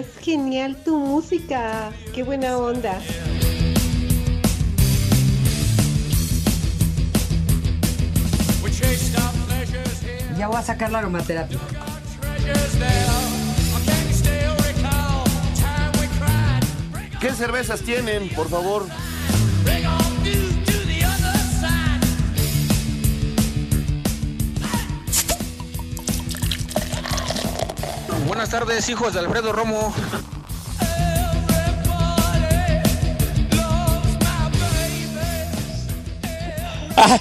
Es genial tu música. Qué buena onda. Ya voy a sacar la aromaterapia. ¿Qué cervezas tienen, por favor? Buenas tardes, hijos de Alfredo Romo.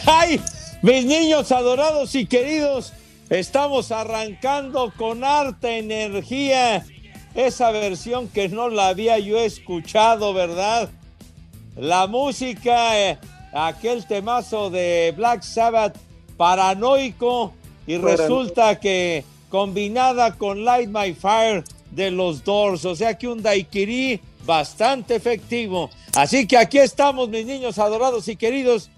¡Ay! Mis niños adorados y queridos, estamos arrancando con harta energía esa versión que no la había yo escuchado, ¿verdad? La música, eh, aquel temazo de Black Sabbath paranoico y resulta que combinada con Light My Fire de los Doors, o sea que un daiquiri bastante efectivo. Así que aquí estamos, mis niños adorados y queridos,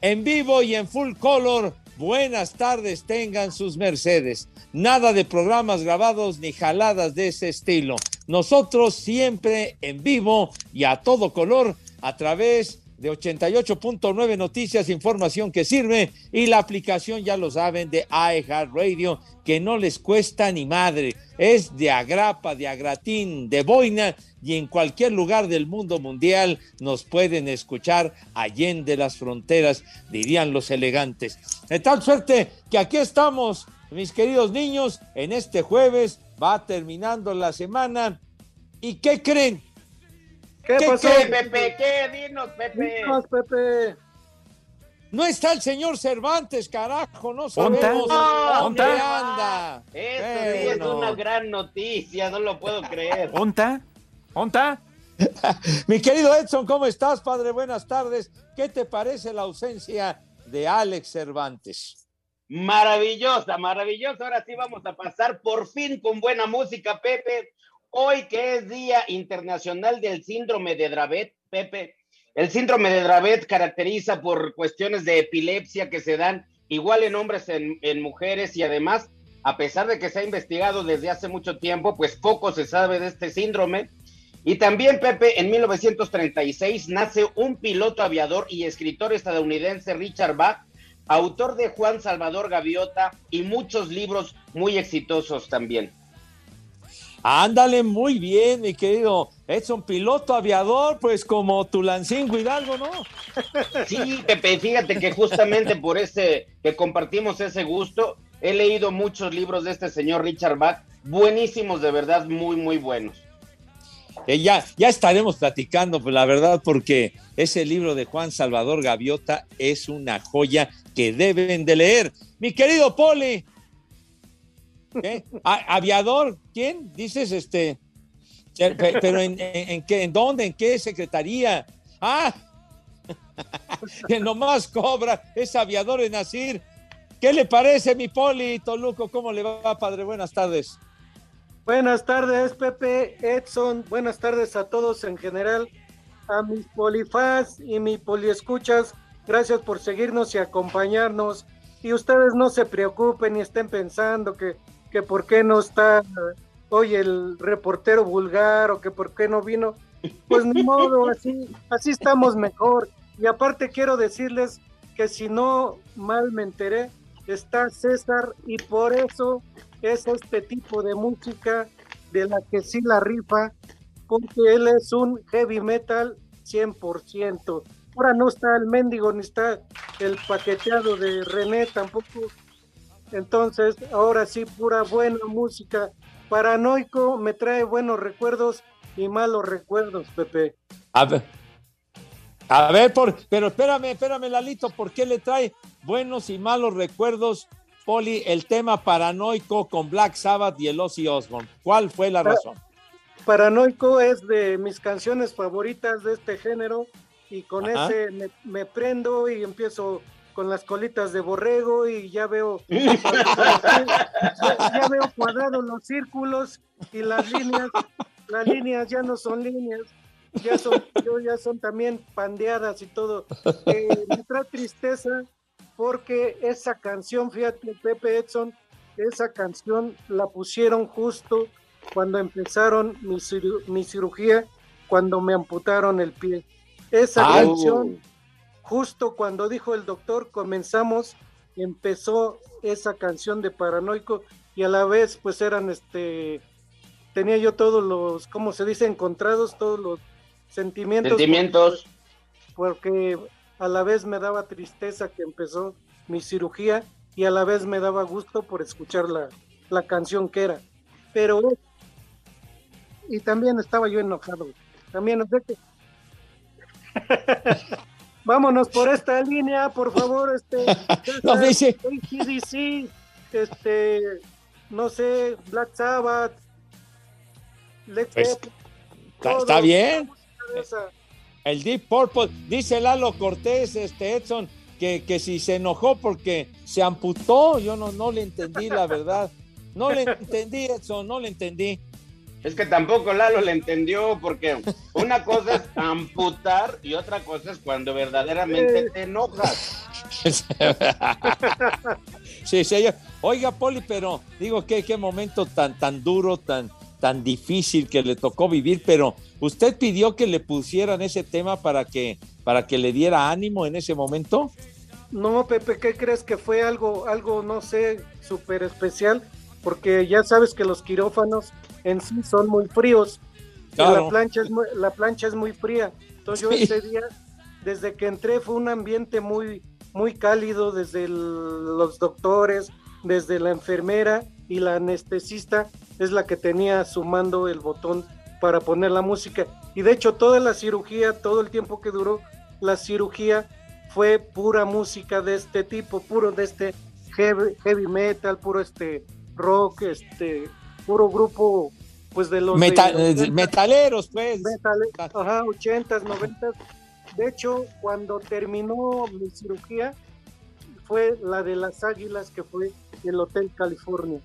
en vivo y en full color. Buenas tardes, tengan sus mercedes. Nada de programas grabados ni jaladas de ese estilo. Nosotros siempre en vivo y a todo color a través de 88.9 Noticias, información que sirve y la aplicación, ya lo saben, de iHeartRadio, que no les cuesta ni madre. Es de agrapa, de agratín, de boina y en cualquier lugar del mundo mundial nos pueden escuchar allende las fronteras, dirían los elegantes. De tal suerte que aquí estamos, mis queridos niños, en este jueves va terminando la semana. ¿Y qué creen? ¿Qué, ¿Qué, pasó? qué? Pepe? ¿Qué? Dinos, Pepe. Dinos, Pepe. No está el señor Cervantes, carajo, no ¿Onta? sabemos No, dónde anda. Eso sí es una gran noticia, no lo puedo creer. ¿Onta? ¿Onta? Mi querido Edson, ¿cómo estás, padre? Buenas tardes. ¿Qué te parece la ausencia de Alex Cervantes? Maravillosa, maravillosa. Ahora sí vamos a pasar por fin con buena música, Pepe. Hoy que es Día Internacional del Síndrome de Dravet, Pepe. El síndrome de Dravet caracteriza por cuestiones de epilepsia que se dan igual en hombres, en, en mujeres y además, a pesar de que se ha investigado desde hace mucho tiempo, pues poco se sabe de este síndrome. Y también, Pepe, en 1936 nace un piloto aviador y escritor estadounidense, Richard Bach, autor de Juan Salvador Gaviota y muchos libros muy exitosos también. Ándale muy bien, mi querido Edson, piloto aviador, pues como Tulancingo Hidalgo, ¿no? Sí, Pepe, fíjate que justamente por ese, que compartimos ese gusto, he leído muchos libros de este señor Richard Bach, buenísimos, de verdad, muy, muy buenos. Eh, ya, ya estaremos platicando, pues, la verdad, porque ese libro de Juan Salvador Gaviota es una joya que deben de leer. Mi querido Poli, ¿qué? A- ¿Aviador? ¿Quién? Dices este. Pe- Pero en, qué, en dónde, en qué secretaría. Ah, que nomás cobra, es aviador en Asir. ¿Qué le parece, mi Poli, Toluco? ¿Cómo le va, padre? Buenas tardes. Buenas tardes, Pepe, Edson. Buenas tardes a todos en general. A mis polifás y mi poliescuchas, gracias por seguirnos y acompañarnos. Y ustedes no se preocupen ni estén pensando que, que por qué no está hoy el reportero vulgar o que por qué no vino. Pues ni modo, así, así estamos mejor. Y aparte quiero decirles que si no mal me enteré, está César y por eso es este tipo de música de la que sí la rifa, porque él es un heavy metal 100%. Ahora no está el mendigo ni está el paqueteado de René tampoco. Entonces, ahora sí, pura buena música. Paranoico me trae buenos recuerdos y malos recuerdos, Pepe. A ver, a ver por, pero espérame, espérame, Lalito, ¿por qué le trae buenos y malos recuerdos, Poli, el tema paranoico con Black Sabbath y el Ozzy Osbourne? ¿Cuál fue la razón? Paranoico es de mis canciones favoritas de este género y con ese me, me prendo y empiezo con las colitas de borrego y ya veo ya, veo cuadrados los círculos y las líneas, las líneas ya no son líneas, ya son, ya son también pandeadas y todo. Eh, me trae tristeza porque esa canción, fíjate, Pepe Edson, esa canción la pusieron justo cuando empezaron mi, ciru- mi cirugía, cuando me amputaron el pie. Esa Ay. canción, justo cuando dijo el doctor, comenzamos, empezó esa canción de Paranoico y a la vez pues eran este, tenía yo todos los, ¿cómo se dice? Encontrados, todos los sentimientos. Sentimientos. Porque a la vez me daba tristeza que empezó mi cirugía y a la vez me daba gusto por escuchar la, la canción que era. Pero, y también estaba yo enojado. También, no sé qué. Vámonos por esta línea, por favor, este. No, dice- ACDC, este, no sé, Black Sabbath, Led Pues, Está, bien. El Deep Purple, dice Lalo Cortés, este Edson, que, que si se enojó porque se amputó, yo no, no le entendí la verdad. No le entendí, Edson, no le entendí. Es que tampoco Lalo le entendió, porque una cosa es amputar y otra cosa es cuando verdaderamente te enojas. sí, señor. Oiga, Poli, pero digo, qué, qué momento tan, tan duro, tan, tan difícil que le tocó vivir, pero ¿usted pidió que le pusieran ese tema para que, para que le diera ánimo en ese momento? No, Pepe, ¿qué crees que fue algo, algo, no sé, súper especial? Porque ya sabes que los quirófanos en sí son muy fríos. y Claro. La plancha es muy, la plancha es muy fría. Entonces yo ese día, desde que entré, fue un ambiente muy, muy cálido, desde el- los doctores, desde la enfermera y la anestesista es la que tenía sumando el botón para poner la música. Y de hecho toda la cirugía, todo el tiempo que duró la cirugía, fue pura música de este tipo, puro de este heavy, heavy metal, puro este rock, este puro grupo pues de los Meta- de- eh, metaleros, pues. metal, ajá, 80s, 90s. De hecho, cuando terminó mi cirugía fue la de las Águilas que fue el Hotel California.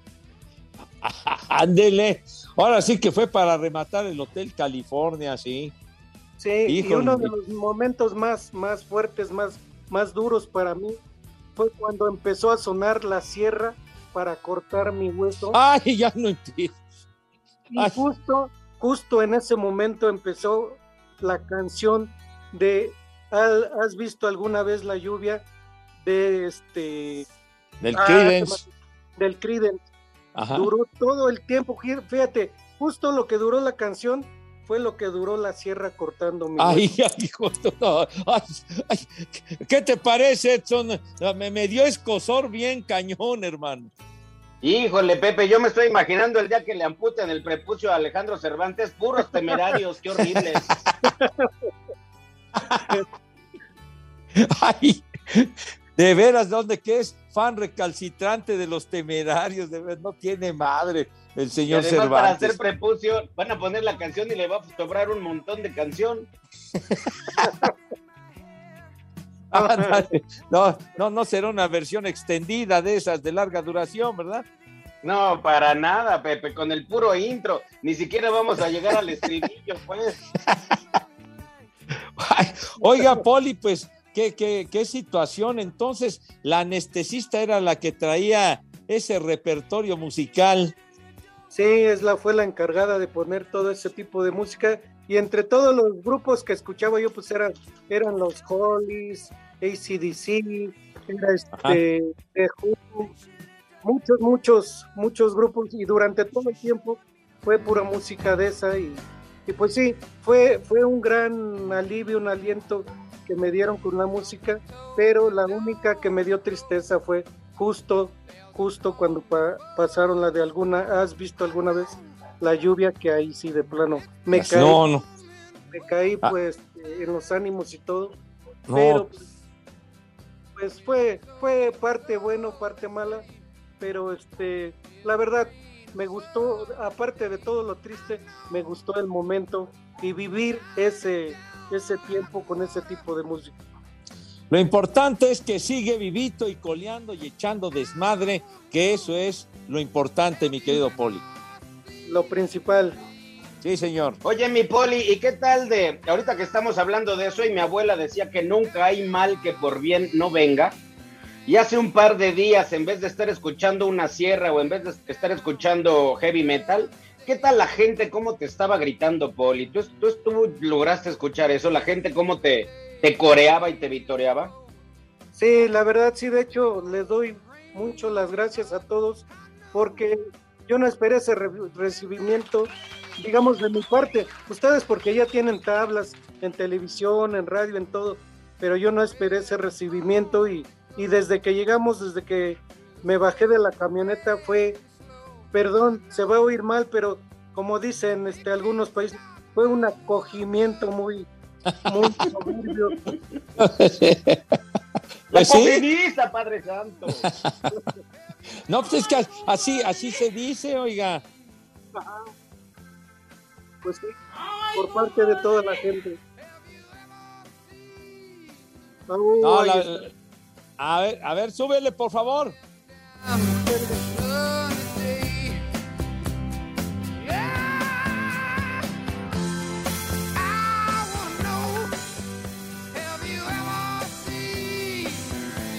Ándele. Ahora sí que fue para rematar el Hotel California, sí. Sí, y uno de los momentos más, más fuertes, más, más duros para mí fue cuando empezó a sonar la sierra para cortar mi hueso. Ay, ya no entiendo. Y justo, justo en ese momento empezó la canción de ¿Has visto alguna vez la lluvia? de este Del ah, Creedence. del Creedence. Ajá. Duró todo el tiempo, fí- fíjate, justo lo que duró la canción fue lo que duró la sierra cortando mi Ay, ay, hijo, no, ay, ay, ¿qué te parece, Edson? Me, me dio escosor bien cañón, hermano. Híjole, Pepe, yo me estoy imaginando el día que le amputen el prepucio a Alejandro Cervantes, puros temerarios, qué horribles. Ay, de veras, ¿dónde que es? Fan recalcitrante de los temerarios, de veras, no tiene madre el señor además para Cervantes. hacer prepucio van a poner la canción y le va a sobrar un montón de canción. No, no, no será una versión extendida de esas de larga duración, ¿verdad? No, para nada, Pepe, con el puro intro, ni siquiera vamos a llegar al estribillo, pues. Ay, oiga, Poli, pues, ¿qué, qué, qué situación? Entonces, la anestesista era la que traía ese repertorio musical. Sí, es la, fue la encargada de poner todo ese tipo de música. Y entre todos los grupos que escuchaba yo, pues eran, eran los Hollies, ACDC, era este, muchos, muchos, muchos grupos. Y durante todo el tiempo fue pura música de esa. Y, y pues sí, fue, fue un gran alivio, un aliento que me dieron con la música. Pero la única que me dio tristeza fue justo, justo cuando pasaron la de alguna, ¿has visto alguna vez la lluvia? Que ahí sí de plano me caí. No, no. Me caí ah. pues en los ánimos y todo. Pero pues fue, fue parte bueno, parte mala, pero este, la verdad, me gustó, aparte de todo lo triste, me gustó el momento y vivir ese, ese tiempo con ese tipo de música. Lo importante es que sigue vivito y coleando y echando desmadre, que eso es lo importante, mi querido Poli. Lo principal. Sí, señor. Oye, mi Poli, ¿y qué tal de ahorita que estamos hablando de eso y mi abuela decía que nunca hay mal que por bien no venga? Y hace un par de días, en vez de estar escuchando una sierra o en vez de estar escuchando heavy metal, ¿qué tal la gente cómo te estaba gritando, Poli? ¿Tú, tú, lograste escuchar eso? ¿La gente cómo te, te coreaba y te vitoreaba? Sí, la verdad sí, de hecho, les doy mucho las gracias a todos porque yo no esperé ese recibimiento, digamos, de mi parte. Ustedes porque ya tienen tablas en televisión, en radio, en todo, pero yo no esperé ese recibimiento y y desde que llegamos, desde que me bajé de la camioneta fue, perdón, se va a oír mal, pero como dicen este, algunos países, fue un acogimiento muy, muy soberbio. La ¿Sí? Padre Santo. no, pues es que así, así se dice, oiga. Pues sí, por parte de toda la gente. no, la, a ver, a ver, súbele, por favor.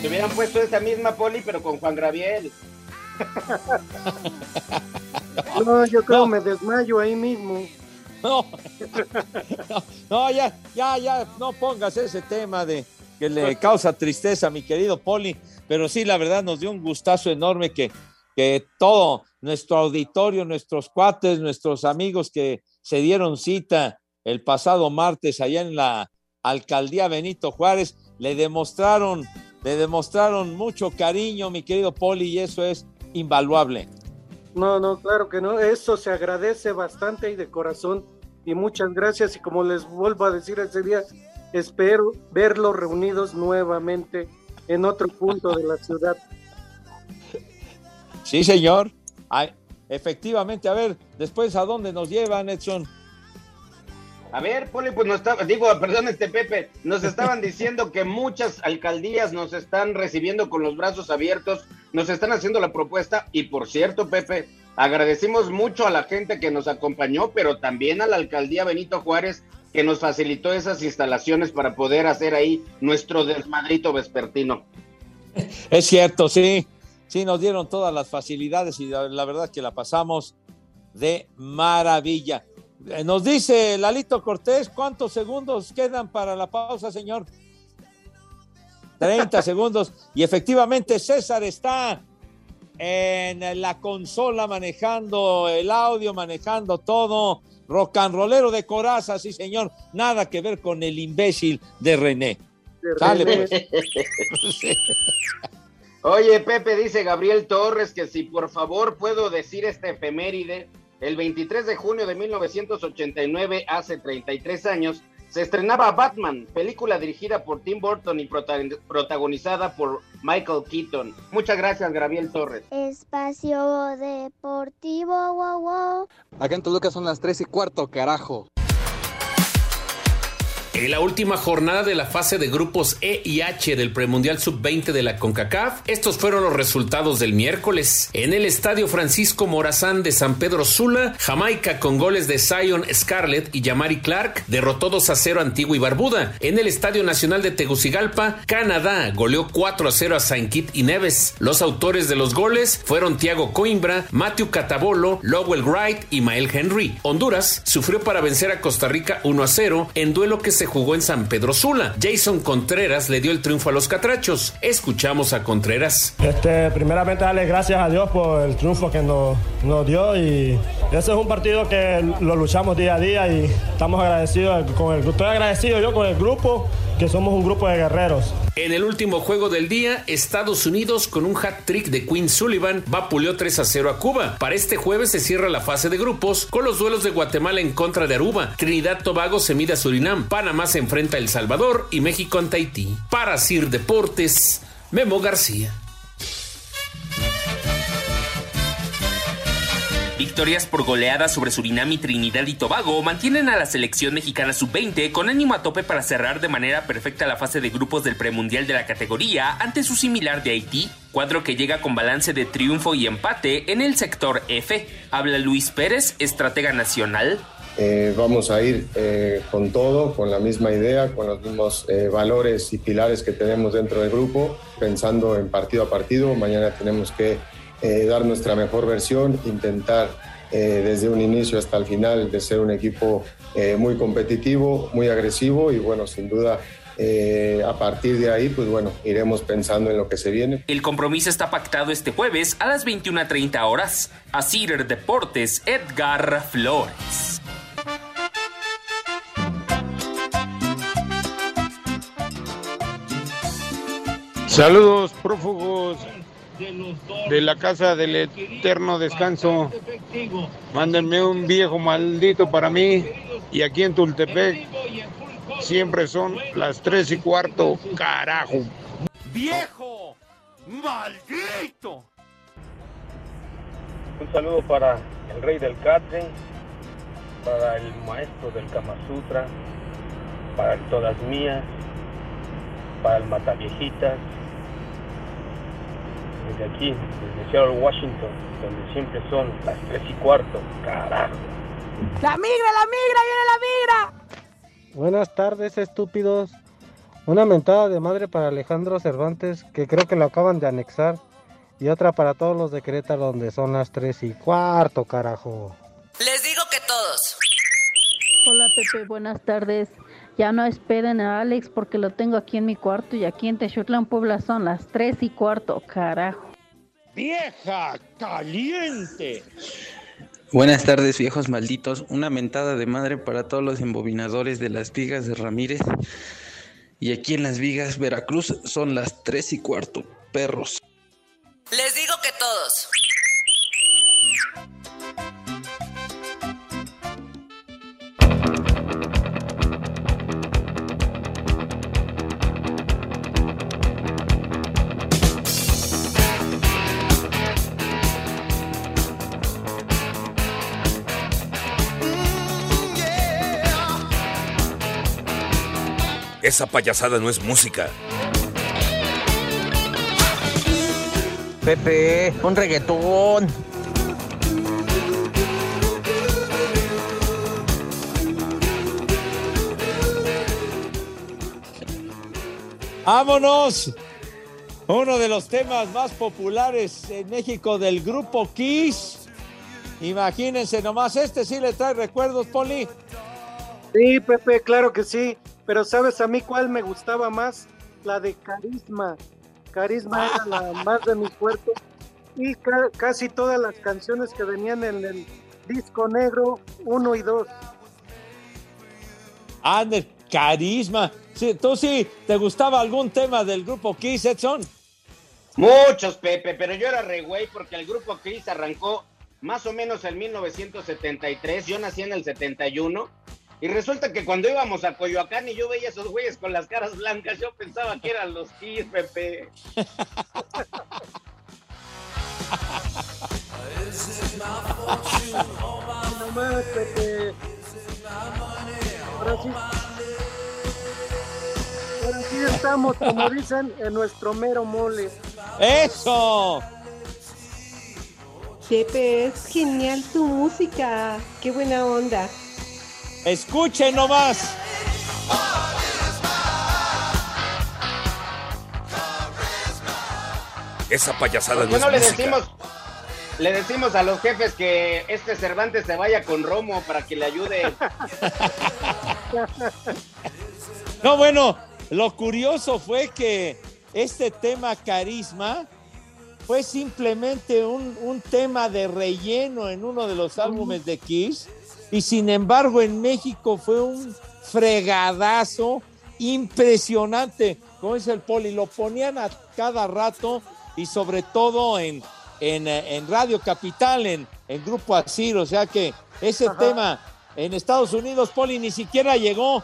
Se hubieran puesto esa misma poli, pero con Juan Graviel. No, yo creo me desmayo ahí mismo. No, no, ya, ya, ya, no pongas ese tema de, que le causa tristeza, mi querido Poli, pero sí, la verdad nos dio un gustazo enorme que, que todo nuestro auditorio, nuestros cuates, nuestros amigos que se dieron cita el pasado martes allá en la alcaldía Benito Juárez, le demostraron, le demostraron mucho cariño, mi querido Poli, y eso es invaluable. No, no, claro que no, eso se agradece bastante y de corazón, y muchas gracias, y como les vuelvo a decir ese día, Espero verlos reunidos nuevamente en otro punto de la ciudad. Sí, señor. efectivamente, a ver, después a dónde nos llevan, Edson. A ver, Poli, pues nos digo, perdón, este Pepe, nos estaban diciendo que muchas alcaldías nos están recibiendo con los brazos abiertos, nos están haciendo la propuesta y por cierto, Pepe, agradecimos mucho a la gente que nos acompañó, pero también a la alcaldía Benito Juárez que nos facilitó esas instalaciones para poder hacer ahí nuestro desmadrito vespertino. Es cierto, sí, sí, nos dieron todas las facilidades y la, verdad que la pasamos de maravilla. Eh, nos dice Lalito Cortés, ¿cuántos segundos quedan para la pausa, señor? 30 segundos. Y efectivamente César está en la consola manejando el audio, manejando todo rocanrolero de coraza, sí señor, nada que ver con el imbécil de René. Pues. Oye, Pepe, dice Gabriel Torres que si por favor puedo decir este efeméride, el 23 de junio de 1989, hace 33 años, se estrenaba Batman, película dirigida por Tim Burton y protagonizada por Michael Keaton. Muchas gracias, Gabriel Torres. Espacio Deportivo, wow, wow. Acá en Toluca son las 3 y cuarto, carajo. En la última jornada de la fase de grupos E y H del premundial sub-20 de la CONCACAF, estos fueron los resultados del miércoles. En el estadio Francisco Morazán de San Pedro Sula, Jamaica con goles de Zion Scarlett y Yamari Clark derrotó 2 a 0 a Antigua y Barbuda. En el Estadio Nacional de Tegucigalpa, Canadá goleó 4 a 0 a Saint Kitts y Neves. Los autores de los goles fueron Thiago Coimbra, Matthew Catabolo, Lowell Wright y Mael Henry. Honduras sufrió para vencer a Costa Rica 1 a 0 en duelo que se jugó en San Pedro Sula. Jason Contreras le dio el triunfo a los catrachos. Escuchamos a Contreras. Este, primeramente darle gracias a Dios por el triunfo que nos, nos dio y ese es un partido que lo luchamos día a día y estamos agradecidos con el Estoy agradecido yo con el grupo, que somos un grupo de guerreros. En el último juego del día, Estados Unidos con un hat trick de Quinn Sullivan vapuleó 3 a 0 a Cuba. Para este jueves se cierra la fase de grupos con los duelos de Guatemala en contra de Aruba. Trinidad Tobago se mide a Surinam. Panamá se enfrenta El Salvador y México ante Haití. Para Sir Deportes, Memo García. Victorias por goleada sobre Surinam y Trinidad y Tobago mantienen a la selección mexicana sub-20 con ánimo a tope para cerrar de manera perfecta la fase de grupos del premundial de la categoría ante su similar de Haití, cuadro que llega con balance de triunfo y empate en el sector F. Habla Luis Pérez, estratega nacional. Eh, vamos a ir eh, con todo, con la misma idea, con los mismos eh, valores y pilares que tenemos dentro del grupo, pensando en partido a partido. Mañana tenemos que dar nuestra mejor versión, intentar desde un inicio hasta el final de ser un equipo muy competitivo, muy agresivo y bueno, sin duda a partir de ahí, pues bueno, iremos pensando en lo que se viene. El compromiso está pactado este jueves a las 21.30 horas. A Cider Deportes, Edgar Flores. Saludos, prófugos de la casa del eterno descanso. Mándenme un viejo maldito para mí. Y aquí en Tultepec siempre son las tres y cuarto, carajo. ¡Viejo! ¡Maldito! Un saludo para el rey del catering, para el maestro del Kama Sutra, para el Todas Mías, para el Mataviejitas, desde aquí, desde Seattle, Washington, donde siempre son las 3 y cuarto. Carajo. ¡La migra, la migra, viene la migra! Buenas tardes, estúpidos. Una mentada de madre para Alejandro Cervantes, que creo que lo acaban de anexar. Y otra para todos los de Querétaro, donde son las 3 y cuarto, carajo. Les digo que todos. Hola Pepe, buenas tardes. Ya no esperen a Alex porque lo tengo aquí en mi cuarto y aquí en Texutlán, Puebla son las 3 y cuarto, carajo. ¡Vieja caliente! Buenas tardes, viejos malditos. Una mentada de madre para todos los embobinadores de las vigas de Ramírez. Y aquí en las vigas, Veracruz, son las 3 y cuarto, perros. Les digo que todos. Esa payasada no es música. Pepe, un reggaetón. ¡Vámonos! Uno de los temas más populares en México del grupo Kiss. Imagínense nomás, este sí le trae recuerdos, Poli. Sí, Pepe, claro que sí. Pero ¿sabes a mí cuál me gustaba más? La de Carisma. Carisma era la más de mis fuertes. Y casi todas las canciones que venían en el disco negro 1 y 2. Ander, Carisma. Sí, ¿Tú sí te gustaba algún tema del grupo Kiss, Edson? Muchos, Pepe, pero yo era re güey porque el grupo Kiss arrancó más o menos en 1973. Yo nací en el 71 y resulta que cuando íbamos a Coyoacán y yo veía a esos güeyes con las caras blancas, yo pensaba que eran los Kiss, Pepe. no más, Pepe. Ahora sí. Ahora sí estamos, como dicen, en nuestro mero mole. ¡Eso! Pepe, es genial tu música. Qué buena onda. Escuchen nomás. Esa payasada ¿Por no no le es música. decimos, le decimos a los jefes que este Cervantes se vaya con Romo para que le ayude? No, bueno, lo curioso fue que este tema carisma fue simplemente un, un tema de relleno en uno de los álbumes de Kiss y sin embargo en México fue un fregadazo impresionante, como dice el Poli, lo ponían a cada rato y sobre todo en, en, eh, en Radio Capital, en, en Grupo Asir, o sea que ese tema en Estados Unidos, Poli, ni siquiera llegó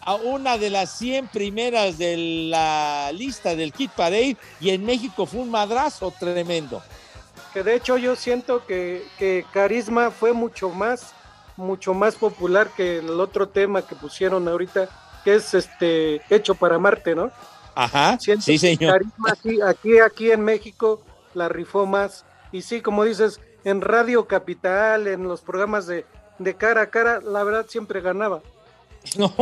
a una de las 100 primeras de la lista del Kit Parade y en México fue un madrazo tremendo. Que de hecho yo siento que, que Carisma fue mucho más, mucho más popular que el otro tema que pusieron ahorita, que es este hecho para Marte, ¿no? Ajá, Siento sí señor. Carisma aquí, aquí, aquí en México la rifó más. Y sí, como dices, en Radio Capital, en los programas de, de cara a cara, la verdad siempre ganaba. No,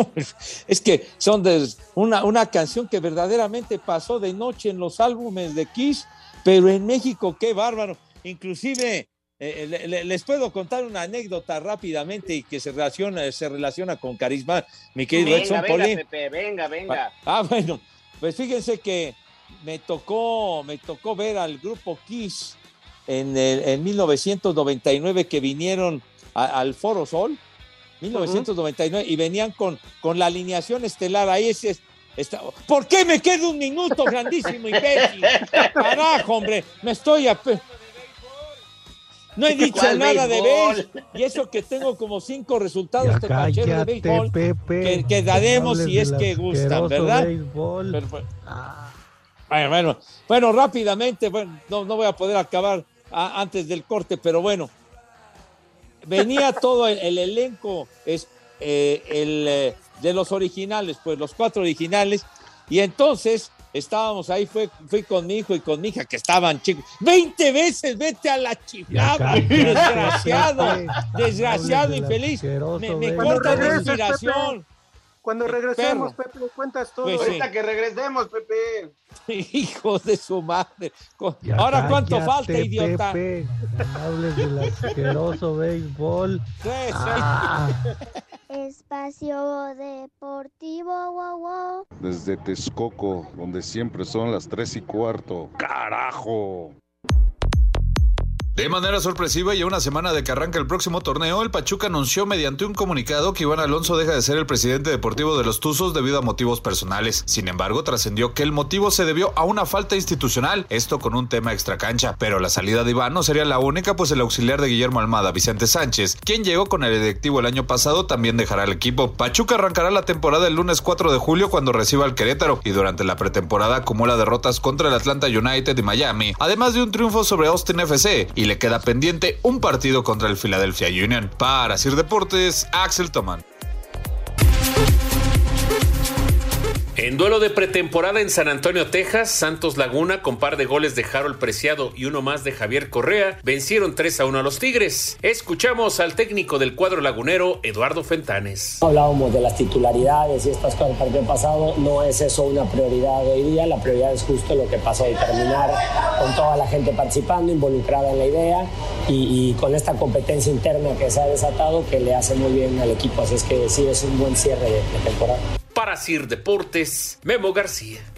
es que son de una, una canción que verdaderamente pasó de noche en los álbumes de Kiss, pero en México, qué bárbaro. Inclusive, eh, le- les puedo contar una anécdota rápidamente y que se relaciona, se relaciona con carisma, mi querido Venga, Edson venga. Pepe, venga, venga. Ah, bueno, pues fíjense que me tocó, me tocó ver al grupo Kiss en, el- en 1999 que vinieron a- al Foro Sol, 1999, y venían con, con la alineación estelar. Ahí es, es- está- ¿Por qué me queda un minuto, grandísimo imbécil? Carajo, hombre, me estoy... ape- No he dicho ¿Cuál nada de béisbol? Y eso que tengo como cinco resultados Ya de cállate, béisbol Pepe. que, que daremos si es que gustan, ¿verdad? béisbol. Pero fue- Bueno, bueno, bueno, rápidamente, bueno, no, no voy a poder acabar a- antes del corte, pero bueno, venía todo el, el elenco es, eh, el, eh, de los originales, pues los cuatro originales, y entonces estábamos ahí, fue, fui con mi hijo y con mi hija que estaban chicos, 20 veces, vete a la chiflada, cállate, desgraciado, desgraciado, infeliz, me, me corta la inspiración. Cuando regresemos, perro. Pepe, cuentas todo. Pues sí. Ahorita que regresemos, Pepe. Hijos de su madre. Ya Ahora, ¿cuánto falta, idiota? Pepe. No hables del asqueroso béisbol. Tres, Ah. Espacio Deportivo, wow, wow. Desde Texcoco, donde siempre son las tres y cuarto. ¡Carajo! De manera sorpresiva y a una semana de que arranca el próximo torneo, el Pachuca anunció mediante un comunicado que Iván Alonso deja de ser el presidente deportivo de los Tuzos debido a motivos personales. Sin embargo, trascendió que el motivo se debió a una falta institucional, esto con un tema extracancha. Pero la salida de Iván no sería la única, pues el auxiliar de Guillermo Almada, Vicente Sánchez, quien llegó con el directivo el año pasado, también dejará el equipo. Pachuca arrancará la temporada el lunes 4 de julio cuando reciba al Querétaro y durante la pretemporada acumula derrotas contra el Atlanta United y Miami, además de un triunfo sobre Austin FC y le queda pendiente un partido contra el Philadelphia Union. Para Sir Deportes, Axel Toman. En duelo de pretemporada en San Antonio, Texas, Santos Laguna, con par de goles de Harold Preciado y uno más de Javier Correa, vencieron 3 a 1 a los Tigres. Escuchamos al técnico del cuadro lagunero, Eduardo Fentanes. Hablábamos de las titularidades y estas cosas del partido pasado, no es eso una prioridad hoy día, la prioridad es justo lo que pasó y terminar con toda la gente participando, involucrada en la idea y, con esta competencia interna que se ha desatado que le hace muy bien al equipo, así es que sí, es un buen cierre de temporada. Para Sir Deportes, Memo García.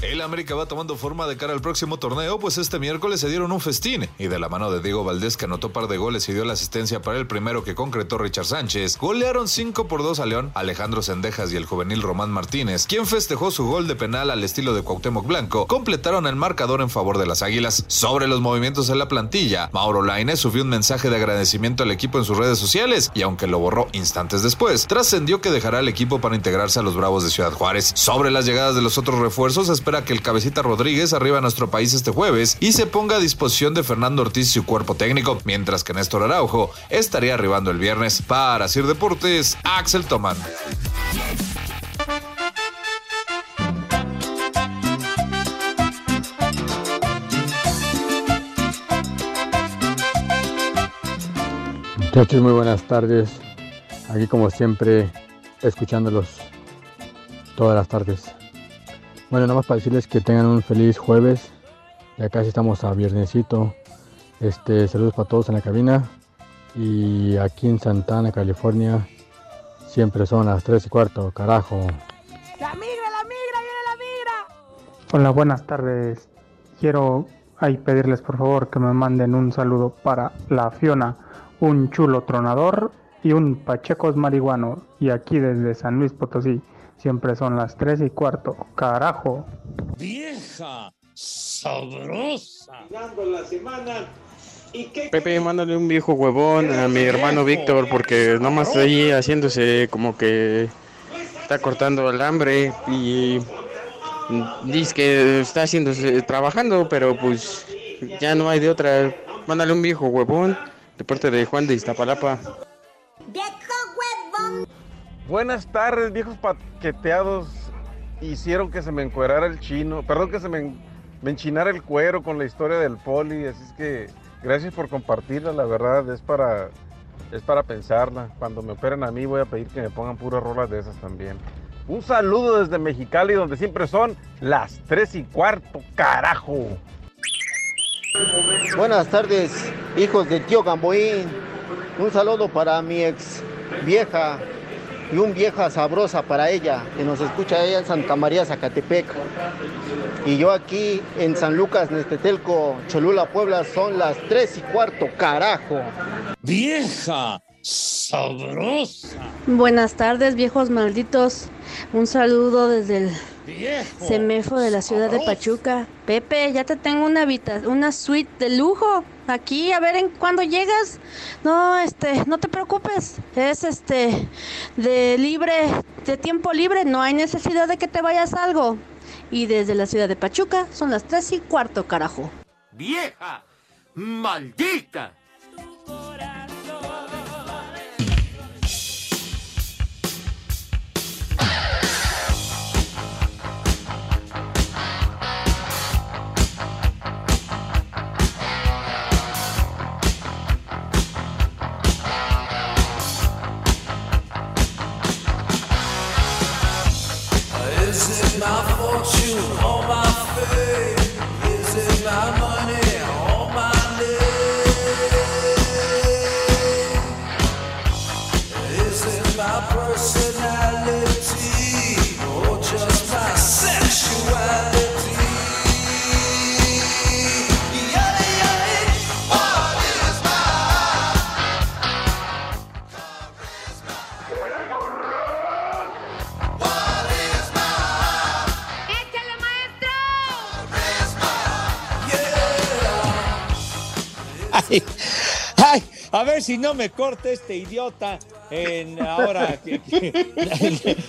El América va tomando forma de cara al próximo torneo, pues este miércoles se dieron un festín y de la mano de Diego Valdés que anotó par de goles y dio la asistencia para el primero que concretó Richard Sánchez, golearon 5 por 2 a León, Alejandro Sendejas y el juvenil Román Martínez, quien festejó su gol de penal al estilo de Cuauhtémoc Blanco, completaron el marcador en favor de las Águilas. Sobre los movimientos en la plantilla, Mauro Lainez subió un mensaje de agradecimiento al equipo en sus redes sociales y aunque lo borró instantes después, trascendió que dejará el equipo para integrarse a los Bravos de Ciudad Juárez. Sobre las llegadas de los otros refuerzos, espera que el cabecita Rodríguez arriba a nuestro país este jueves y se ponga a disposición de Fernando Ortiz y su cuerpo técnico, mientras que Néstor Araujo estaría arribando el viernes. Para Sir Deportes, Axel Toman. Muchachos, muy buenas tardes. Aquí como siempre, escuchándolos todas las tardes. Bueno, nada más para decirles que tengan un feliz jueves. Ya casi estamos a viernesito. Este, saludos para todos en la cabina. Y aquí en Santana, California, siempre son las 3 y cuarto, carajo. La migra, la migra, viene la migra. Hola, buenas tardes. Quiero ahí pedirles por favor que me manden un saludo para la Fiona, un chulo tronador y un Pachecos marihuano. Y aquí desde San Luis Potosí, siempre son las 3 y cuarto. Carajo. Vieja sabrosa. Dando la semana. ¿Y qué Pepe, mándale un viejo huevón a mi hermano Víctor porque nomás ahí haciéndose como que está cortando el hambre y dice que está haciéndose trabajando, pero pues ya no hay de otra. Mándale un viejo huevón de parte de Juan de Iztapalapa. Buenas tardes, viejos paqueteados. Hicieron que se me encuerara el chino. Perdón, que se me, me enchinara el cuero con la historia del poli. Así es que gracias por compartirla, la verdad. Es para, es para pensarla. Cuando me operen a mí, voy a pedir que me pongan puras rolas de esas también. Un saludo desde Mexicali, donde siempre son las 3 y cuarto, carajo. Buenas tardes, hijos del tío Gamboín. Un saludo para mi ex vieja y un vieja sabrosa para ella, que nos escucha ella en Santa María, Zacatepec. Y yo aquí en San Lucas, Nestetelco, Cholula, Puebla, son las 3 y cuarto, carajo. Vieja sabrosa. Buenas tardes, viejos malditos. Un saludo desde el Semefo de la ciudad de Pachuca. Pepe, ya te tengo una habita una suite de lujo aquí, a ver en cuándo llegas. No, este, no te preocupes. Es este de libre, de tiempo libre, no hay necesidad de que te vayas algo. Y desde la ciudad de Pachuca son las tres y cuarto, carajo. ¡Vieja! ¡Maldita! Ay, a ver si no me corta este idiota. En ahora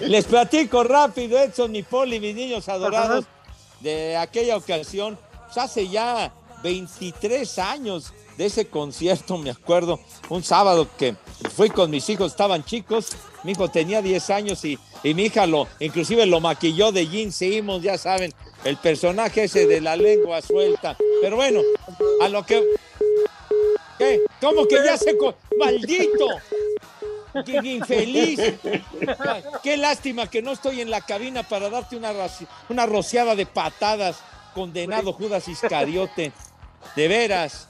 les platico rápido, Edson y Poli, mis niños adorados, de aquella ocasión, pues hace ya 23 años de ese concierto, me acuerdo, un sábado que fui con mis hijos, estaban chicos, mi hijo tenía 10 años y, y mi hija lo, inclusive lo maquilló de Gene Simmons, ya saben, el personaje ese de la lengua suelta. Pero bueno, a lo que ¿Qué? ¿Cómo que ya se... ¡Maldito! ¡Qué infeliz! Qué lástima que no estoy en la cabina para darte una, una rociada de patadas, condenado Judas Iscariote. De veras.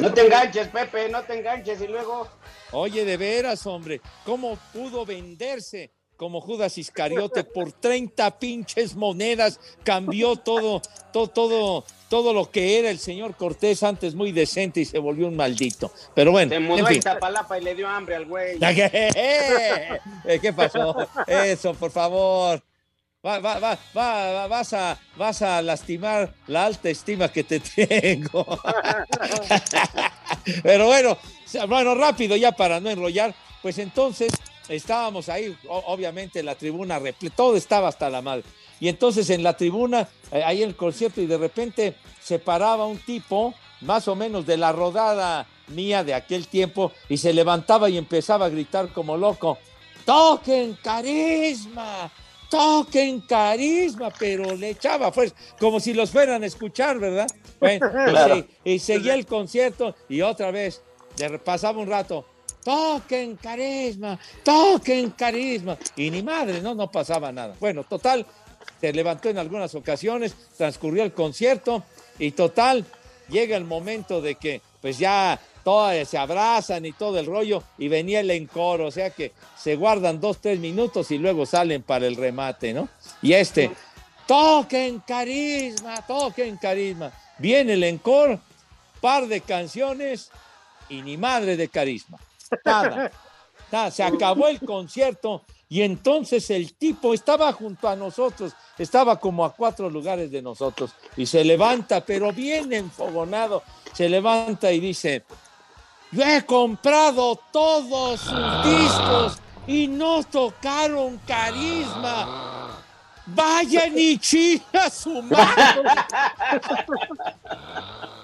No te enganches, Pepe, no te enganches y luego. Oye, de veras, hombre, ¿cómo pudo venderse como Judas Iscariote por 30 pinches monedas? Cambió todo, todo, todo, todo lo que era el señor Cortés antes muy decente y se volvió un maldito. Pero bueno, Se mudó en a fin. Iztapalapa y le dio hambre al güey. Eh, ¿Qué pasó? Eso, por favor. Va- va- va- va- va- vas, a, vas a lastimar la alta estima que te tengo. Pero bueno, bueno, rápido ya para no enrollar, pues entonces estábamos ahí, obviamente la tribuna todo estaba hasta la madre. Y entonces en la tribuna, eh, ahí en el concierto, y de repente se paraba un tipo, más o menos de la rodada mía de aquel tiempo, y se levantaba y empezaba a gritar como loco, toquen carisma, toquen carisma, pero le echaba fuerza, como si los fueran a escuchar, ¿verdad? Bueno, y se- y seguía el concierto y otra vez, pasaba un rato, toquen carisma, toquen carisma, y ni madre, no, no pasaba nada. Bueno, total, se levantó en algunas ocasiones, transcurrió el concierto y total, llega el momento de que pues ya todas se abrazan y todo el rollo y venía el encoro, o sea que se guardan dos, tres minutos y luego salen para el remate, ¿no? Y este, toquen carisma, toquen carisma. Viene el encore, par de canciones y ni madre de carisma. Nada. Nada, se acabó el concierto y entonces el tipo estaba junto a nosotros, estaba como a cuatro lugares de nosotros y se levanta, pero bien enfogonado, se levanta y dice, yo he comprado todos sus discos y no tocaron carisma. Vayan y chinga su madre.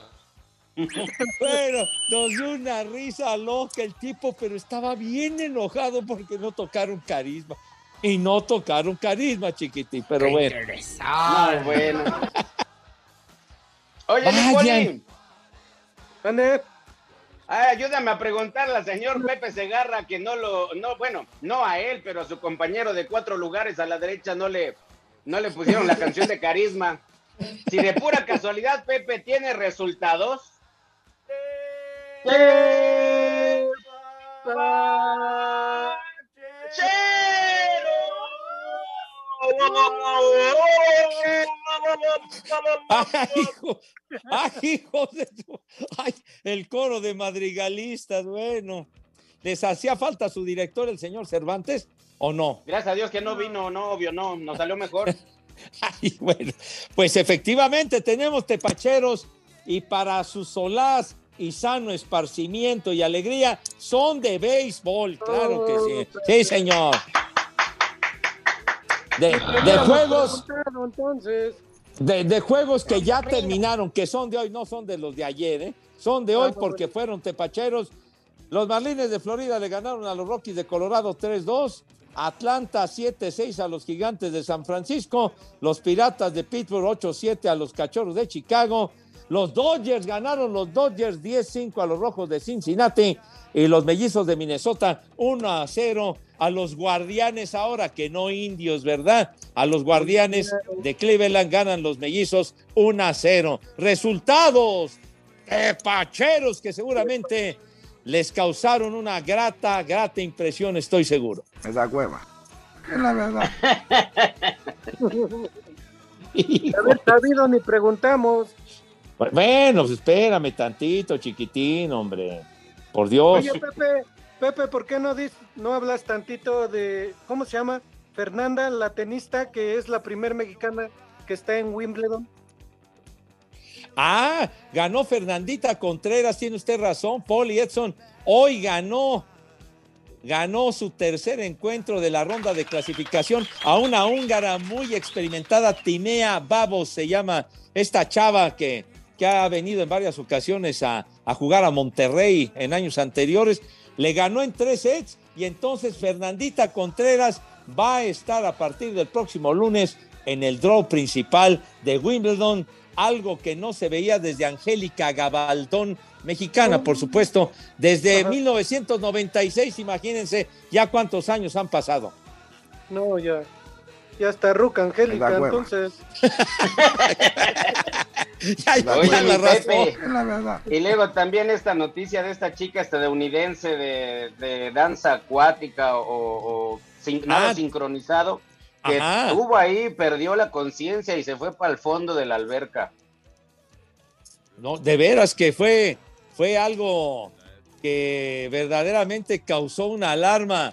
Bueno, nos dio una risa loca el tipo, pero estaba bien enojado porque no tocaron carisma. Y no tocaron carisma, chiquitín, pero bueno. Muy bueno. Oye, Vayan. Nicoli. Ay, ayúdame a preguntarle al señor Pepe Segarra que no lo, no, bueno, no a él, pero a su compañero de cuatro lugares a la derecha no le, no le pusieron la canción de carisma. Si de pura casualidad Pepe tiene resultados. Ay, hijo, ay, hijo de tu- ay, el coro de madrigalistas, bueno. ¿Les hacía falta su director, el señor Cervantes, o no? Gracias a Dios que no vino, no, obvio, no, nos salió mejor. Ay, bueno, pues efectivamente tenemos tepacheros y para su solaz y sano esparcimiento y alegría son de béisbol, claro que sí. Sí, señor. De, de juegos, de, de juegos que ya terminaron, que son de hoy, no son de los de ayer, ¿eh? son de hoy porque fueron tepacheros. Los Marlines de Florida le ganaron a los Rockies de Colorado 3-2. Atlanta 7-6 a los Gigantes de San Francisco. Los Piratas de Pittsburgh 8-7 a los Cachorros de Chicago. Los Dodgers ganaron los Dodgers 10-5 a los Rojos de Cincinnati. Y los Mellizos de Minnesota 1-0 a los Guardianes ahora, que no indios, ¿verdad? A los Guardianes de Cleveland ganan los Mellizos 1-0. Resultados pacheros que seguramente les causaron una grata, grata impresión, estoy seguro. Me da hueva. Es la verdad. haber sabido ni preguntamos. Bueno, pues espérame tantito, chiquitín, hombre. Por Dios. Oye, Pepe, Pepe, ¿por qué no, dis- no hablas tantito de, ¿cómo se llama? Fernanda, la tenista, que es la primer mexicana que está en Wimbledon. Ah, ganó Fernandita Contreras, tiene usted razón, Paul Edson. Hoy ganó, ganó su tercer encuentro de la ronda de clasificación a una húngara muy experimentada, Timea Babos se llama esta chava que, que ha venido en varias ocasiones a, a jugar a Monterrey en años anteriores. Le ganó en tres sets y entonces Fernandita Contreras va a estar a partir del próximo lunes en el draw principal de Wimbledon, algo que no se veía desde Angélica Gabaldón, mexicana, por supuesto, desde 1996, imagínense ya cuántos años han pasado. No, ya. Ya está Ruca Angélica, Oye, ya la raspó. Pepe, Es la verdad. Y luego también esta noticia de esta chica estadounidense de, de danza acuática o, o sin, nada Ah. sincronizado, que Ajá. estuvo ahí, perdió la conciencia y se fue para el fondo de la alberca. No, de veras que fue, fue algo que verdaderamente causó una alarma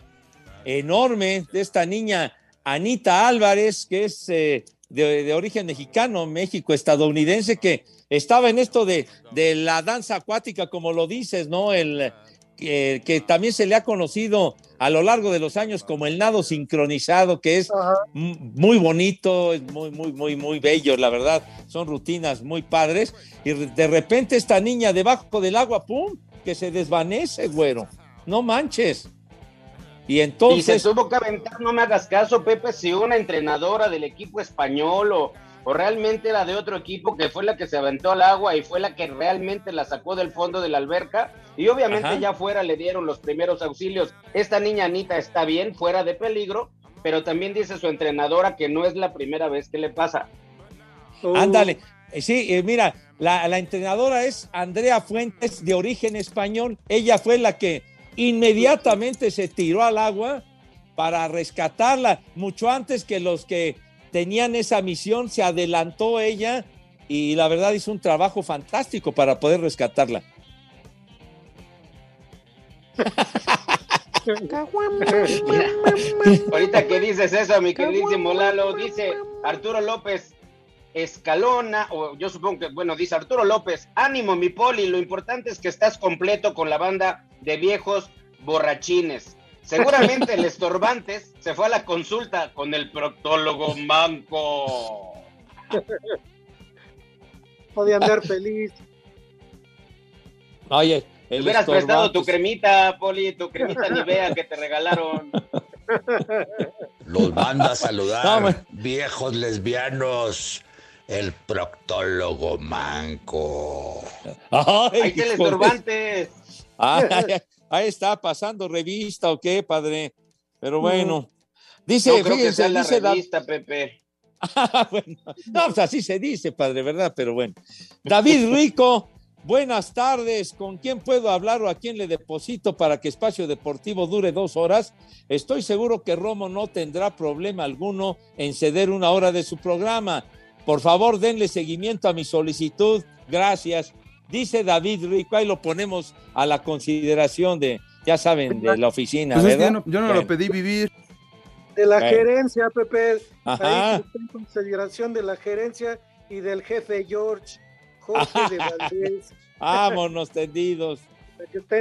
enorme de esta niña Anita Álvarez, que es eh, de, de origen mexicano, México estadounidense, que estaba en esto de, de la danza acuática, como lo dices, ¿no? El, que, que también se le ha conocido a lo largo de los años como el nado sincronizado, que es muy bonito, es muy, muy, muy, muy bello, la verdad. Son rutinas muy padres. Y de repente esta niña debajo del agua, ¡pum! que se desvanece, güero. No manches. Y Y se entonces, tuvo que aventar, no me hagas caso, Pepe, si una entrenadora del equipo español o, o realmente era de otro equipo que fue la que se aventó al agua y fue la que realmente la sacó del fondo de la alberca. Y obviamente Ajá. ya fuera le dieron los primeros auxilios. Esta niña Anita está bien, fuera de peligro, pero también dice su entrenadora que no es la primera vez que le pasa. ándale. Eh, Sí, eh, mira, la, la entrenadora es Andrea Fuentes, de origen español. Ella fue la que inmediatamente se tiró al agua para rescatarla, mucho antes que los que tenían esa misión, se adelantó ella y la verdad hizo un trabajo fantástico para poder rescatarla. Ahorita que dices eso, mi queridísimo Lalo, dice Arturo López Escalona, o yo supongo que, bueno, dice Arturo López, ánimo mi poli, lo importante es que estás completo con la banda de viejos borrachines. Seguramente el estorbantes se fue a la consulta con el proctólogo manco. Podía andar feliz. Oye, Te el hubieras prestado tu cremita, Poli, tu cremita Nivea que te regalaron. Los manda a saludar, No, viejos lesbianos, el proctólogo manco. Ay, de- estorbantes. Ay, ay, ahí está pasando revista o qué, padre. Pero bueno. Dice, no creo que fíjense, la dice Da- revista, Pepe. Ah, bueno, no, pues así se dice, padre, ¿verdad? Pero bueno. David Rico, buenas tardes. ¿Con quién puedo hablar o a quién le deposito para que Espacio Deportivo dure dos horas? Estoy seguro que Romo no tendrá problema alguno en ceder una hora de su programa. Por favor, denle seguimiento a mi solicitud. Gracias. Dice David Rico, ahí lo ponemos a la consideración de, ya saben, de la oficina, Pues es que ¿verdad? yo no, yo no Bueno. lo pedí vivir. De la Bueno. gerencia, Pepe. Ajá. Ahí está en consideración de la gerencia y del jefe George, Jorge de Valdés. Vámonos tendidos.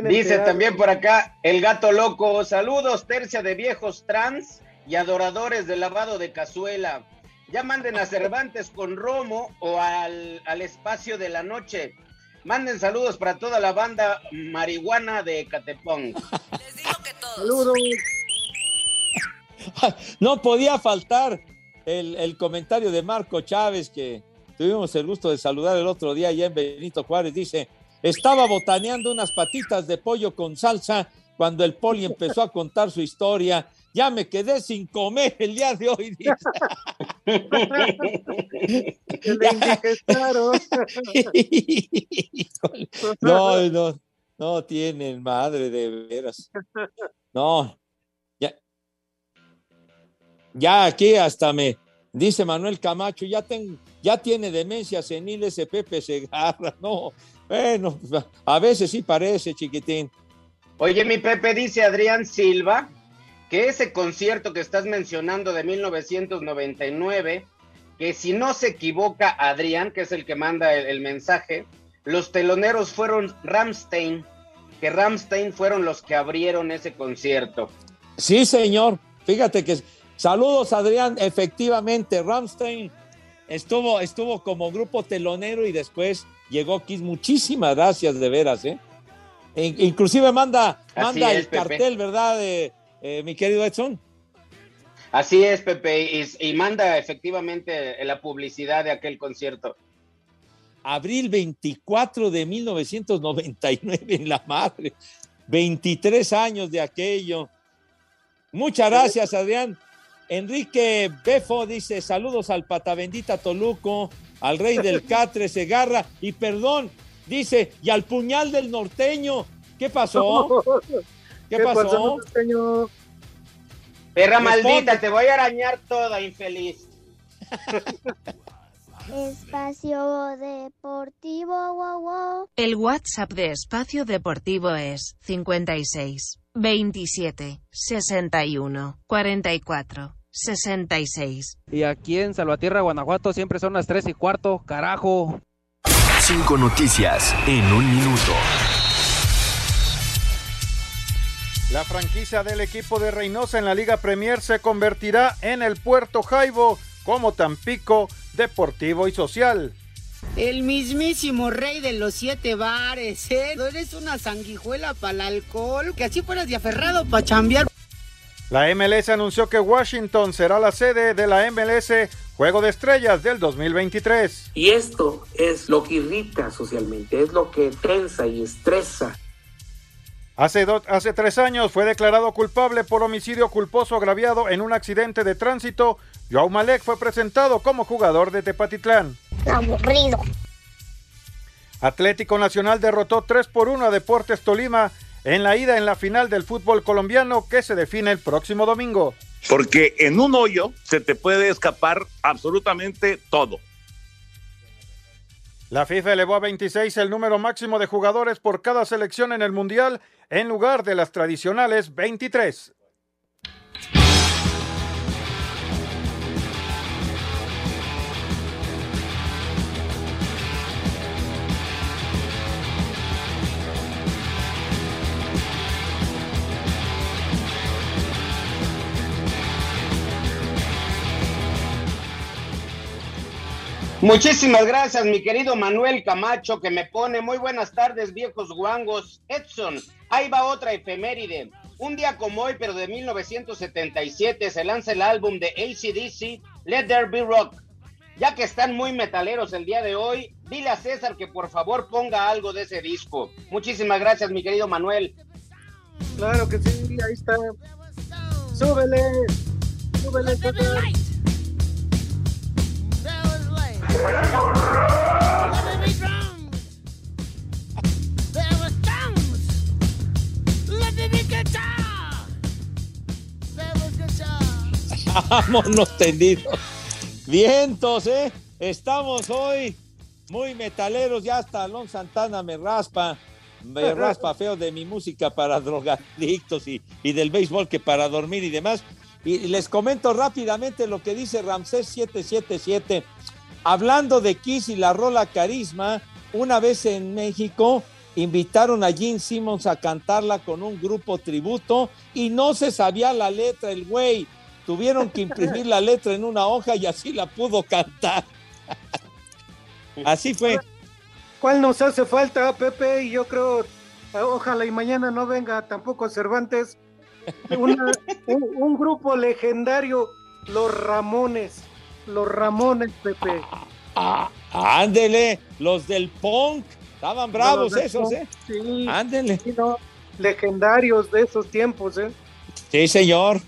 Dice también por acá el gato loco. Saludos, tercia de viejos trans y adoradores del lavado de cazuela. Ya manden a Cervantes con Romo o al, al espacio de la noche. Manden saludos para toda la banda marihuana de Catepón. Saludos. No podía faltar el, el comentario de Marco Chávez, que tuvimos el gusto de saludar el otro día allá en Benito Juárez. Dice, estaba botaneando unas patitas de pollo con salsa cuando el poli empezó a contar su historia. Ya me quedé sin comer el día de hoy. dice. Que le indigestaron. Híjole. No, no, no tienen madre de veras. No, ya, ya aquí hasta me dice Manuel Camacho, ya, ten- ya tiene demencia senil ese Pepe Segarra. No, bueno, a veces sí parece, chiquitín. Oye, mi Pepe, dice Adrián Silva que ese concierto que estás mencionando de 1999, que si no se equivoca Adrián, que es el que manda el, el mensaje, los teloneros fueron Ramstein, que Ramstein fueron los que abrieron ese concierto. Sí, señor. Fíjate que saludos, Adrián. Efectivamente, Ramstein estuvo, estuvo como grupo telonero y después llegó Kiss. Muchísimas gracias, de veras, ¿eh? In- inclusive manda, Así manda es, el Pepe. cartel, ¿verdad, eh, mi querido Edson? Así es, Pepe, y, y manda efectivamente la publicidad de aquel concierto. Abril 24 de 1999 en la madre. 23 años de aquello. Muchas gracias, Adrián. Enrique Befo dice: saludos al Patabendita Toluco, al rey del Catre Segarra, y perdón, dice, y al puñal del norteño. ¿Qué pasó? ¿Qué, pasó? norteño? Perra Responde. maldita, te voy a arañar toda, infeliz. Espacio Deportivo, wow, wow. El WhatsApp de Espacio Deportivo es 56 27 61 44 66. Y aquí en Salvatierra, Guanajuato, siempre son las 3 y cuarto, carajo. Cinco noticias en un minuto. La franquicia del equipo de Reynosa en la Liga Premier se convertirá en el Puerto Jaibo como Tampico Deportivo y Social. El mismísimo rey de los siete bares, ¿eh? No eres una sanguijuela para el alcohol, que así fueras de aferrado para chambear. La MLS anunció que Washington será la sede de la MLS Juego de Estrellas del 2023. Y esto es lo que irrita socialmente, es lo que tensa y estresa. Hace, do- hace tres años fue declarado culpable por homicidio culposo agraviado en un accidente de tránsito. Joao Malek fue presentado como jugador de Tepatitlán. Aburrido. Atlético Nacional derrotó 3 por 1 a Deportes Tolima en la ida en la final del fútbol colombiano que se define el próximo domingo. porque en un hoyo se te puede escapar absolutamente todo. La FIFA elevó a 26 el número máximo de jugadores por cada selección en el Mundial en lugar de las tradicionales 23. Muchísimas gracias, mi querido Manuel Camacho, que me pone muy buenas tardes, viejos guangos. Edson, ahí va otra efeméride. Un día como hoy, pero de 1977, se lanza el álbum de ACDC, Let There Be Rock. Ya que están muy metaleros el día de hoy, dile a César que por favor ponga algo de ese disco. Muchísimas gracias, mi querido Manuel. Claro que sí, ahí está. Súbele, súbele, César. Vámonos tendidos. Vientos, ¿eh? Estamos hoy muy metaleros. Ya hasta Alon Santana me raspa. Me raspa feo de mi música para drogadictos y, y del béisbol que para dormir y demás. Y les comento rápidamente lo que dice Ramsés 777. Hablando de Kiss y la rola Carisma, una vez en México invitaron a Gene Simmons a cantarla con un grupo tributo y no se sabía la letra, el güey. Tuvieron que imprimir la letra en una hoja y así la pudo cantar. Así fue. ¿Cuál nos hace falta, Pepe? Y yo creo, ojalá y mañana no venga tampoco Cervantes. Una- un, un grupo legendario, los Ramones. Los Ramones, Pepe. Ah, ándele, los del punk. Estaban bravos esos, punk, ¿eh? Sí, Ándele. sí, no, legendarios de esos tiempos, ¿eh? Sí, señor.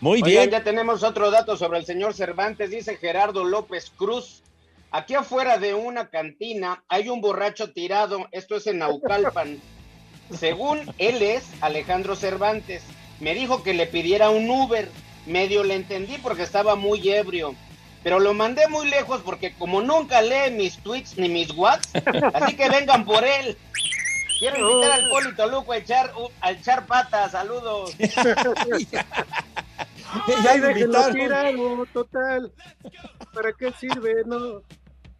Muy Oigan, bien. ya tenemos otro dato sobre el señor Cervantes, dice Gerardo López Cruz. Aquí afuera de una cantina hay un borracho tirado, esto es en Naucalpan. Según él es Alejandro Cervantes, me dijo que le pidiera un Uber. Medio le entendí porque estaba muy ebrio. Pero lo mandé muy lejos porque como nunca lee mis tweets ni mis whats, así que vengan por él. Quiero invitar al Poli Toluco a echar, a echar patas, saludos. Ya déjenlo tirado, total. ¿Para qué sirve? No,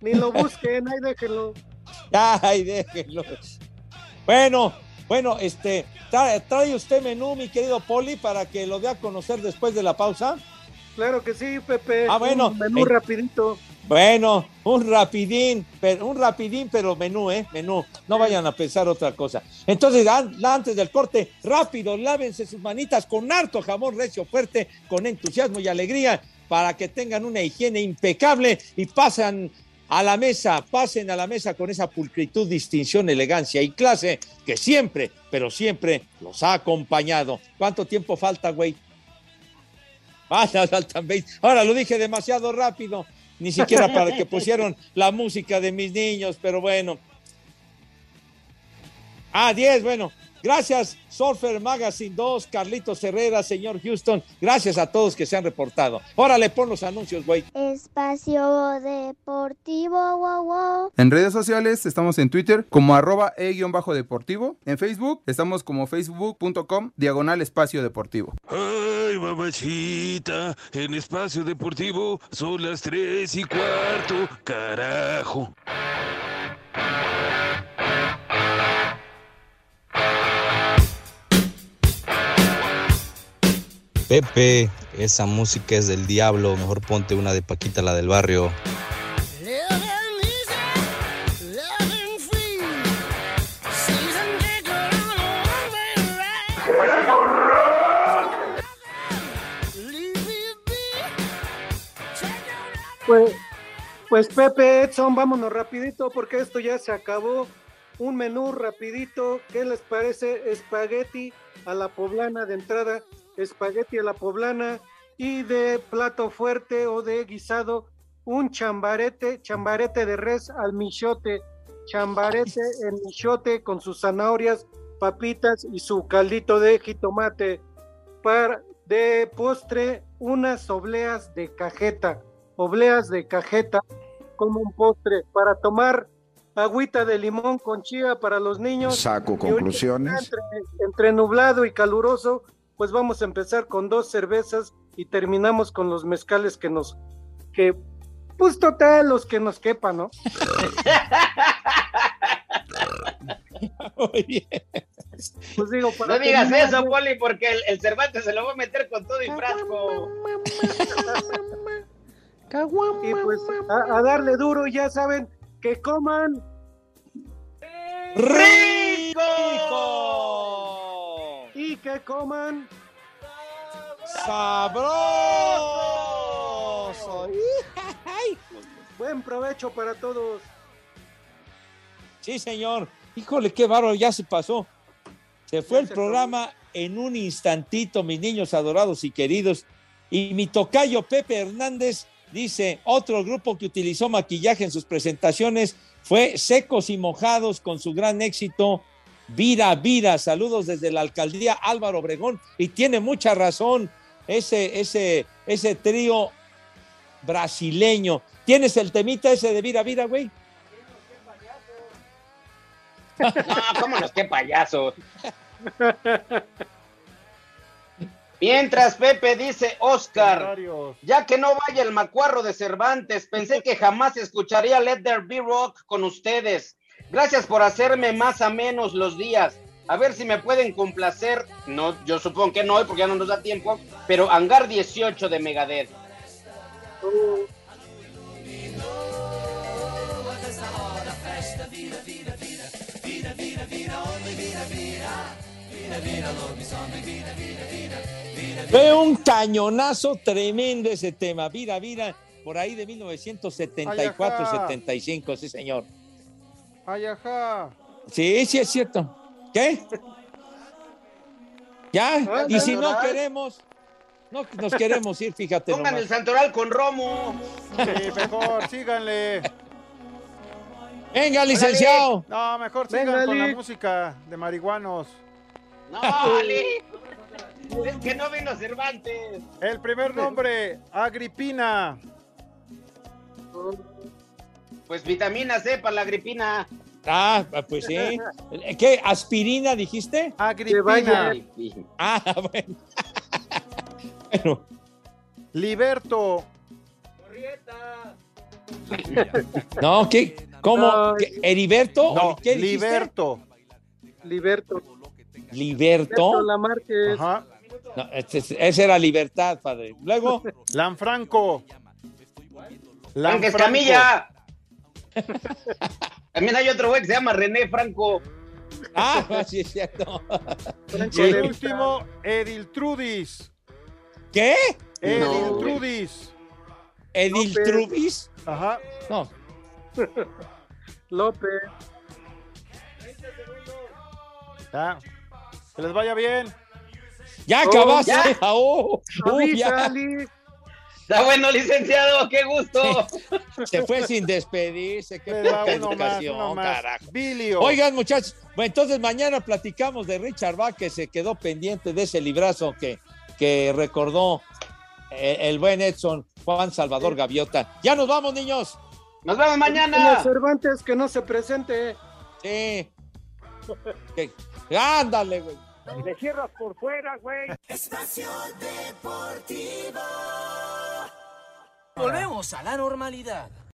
ni lo busquen, ahí déjenlo. Ay, déjenlo. Bueno, bueno, este, trae, trae usted menú, mi querido Poli, para que lo dé a conocer después de la pausa. Claro que sí, Pepe. Ah, bueno. Un menú Eh, rapidito. Bueno, un rapidín, pero un rapidín, pero menú, ¿eh? Menú. No vayan a pensar otra cosa. Entonces, an- antes del corte, rápido, lávense sus manitas con harto jabón recio fuerte, con entusiasmo y alegría, para que tengan una higiene impecable y pasen a la mesa, pasen a la mesa con esa pulcritud, distinción, elegancia y clase que siempre, pero siempre los ha acompañado. ¿Cuánto tiempo falta, güey? Ah, ya faltan 20. Ahora lo dije demasiado rápido, ni siquiera para que pusieron la música de mis niños, pero bueno. Ah, 10, bueno. Gracias, Surfer Magazine 2, Carlitos Herrera, señor Houston. Gracias a todos que se han reportado. Órale, pon los anuncios, güey. Espacio Deportivo, wow, wow. En redes sociales estamos en Twitter como arroba e-deportivo. En Facebook estamos como facebook.com diagonal espacio deportivo. Ay, mamachita, en espacio deportivo son las tres y cuarto, carajo. Pepe, esa música es del diablo, mejor ponte una de Paquita, la del barrio. Pues, pues Pepe Edson, vámonos rapidito porque esto ya se acabó. Un menú rapidito, ¿qué les parece? Espagueti a la poblana de entrada, espagueti a la poblana y de plato fuerte o de guisado, un chambarete, chambarete de res al michote, chambarete en michote con sus zanahorias, papitas y su caldito de jitomate. Para, de postre unas obleas de cajeta, obleas de cajeta como un postre para tomar agüita de limón con chía para los niños. Saco conclusiones. Entre, entre nublado y caluroso, pues vamos a empezar con dos cervezas y terminamos con los mezcales que nos, que, pues total, los que nos quepan, ¿no? Pues digo, para No digas terminar, eso. Poli, porque el, el Cervantes se lo va a meter con todo y frasco. Y pues a, a darle duro, ya saben, que coman. ¡Rico! Y que coman. ¡Sabroso! Buen provecho para todos. Sí, señor. Híjole, qué bárbaro, ya se pasó. Se fue el programa en un instantito, mis niños adorados y queridos. Y mi tocayo Pepe Hernández dice, otro grupo que utilizó maquillaje en sus presentaciones fue Secos y Mojados con su gran éxito Vira Vira. Saludos desde la alcaldía Álvaro Obregón. Y tiene mucha razón ese, ese, ese trío brasileño. ¿Tienes el temita ese de Vira Vira, güey? No, cómonos, qué payaso. Mientras Pepe dice, Oscar, ya que no vaya el macuarro de Cervantes, pensé que jamás escucharía Let There Be Rock con ustedes. Gracias por hacerme más a menos los días. A ver si me pueden complacer. No, yo supongo que no, hoy porque ya no nos da tiempo. Pero Hangar 18 de Megadeth. Fue un cañonazo tremendo ese tema. Vira, vira, por ahí de 1974, Ay, ajá. 75, sí, señor. Ay, ajá. Sí, sí, es cierto. ¿Qué? ¿Ya? Ah, Y si no queremos, no nos queremos ir, fíjate. Pongan nomás. el Santoral con Romo. Sí, mejor, síganle. Venga, licenciado. No, mejor Venga, sigan con la música de marihuanos. No, Ali. Es que no vino Cervantes. El primer nombre, Agripina. Pues vitamina C para la gripina. Ah, pues sí. ¿Qué? ¿Aspirina dijiste? Agripina. Ah, bueno. bueno. Liberto. No, ¿qué? ¿Cómo? No, ¿Qué? ¿Heriberto? No, ¿Qué dijiste? Liberto. Liberto. ¿Liberto? Liberto Lamarquez. Ajá. No, ese, ese era libertad, padre. Luego, Lanfranco. Frank Escamilla. También hay otro güey que se llama René Franco. ah, sí es cierto. Franco Y el último, Ediltrudis. ¿Qué? Ediltrudis. ¿Edil López. Trubis? Ajá. No. López. Ya. Que les vaya bien. Ya Oh, acabaste. ya. Ah, oh, Avisa, ya. Está bueno, licenciado, qué gusto. Se fue sin despedirse. Qué poca más, educación, uno más. carajo. Bilio. Oigan, muchachos, bueno, entonces mañana platicamos de Richard Bach, que se quedó pendiente de ese librazo que, que recordó eh, el buen Edson Juan Salvador Gaviota. Ya nos vamos, niños. Nos vemos Los mañana. Cervantes que no se presente. Sí. Ándale, güey. Le cierras por fuera, güey. Espacio Deportivo. Volvemos a la normalidad.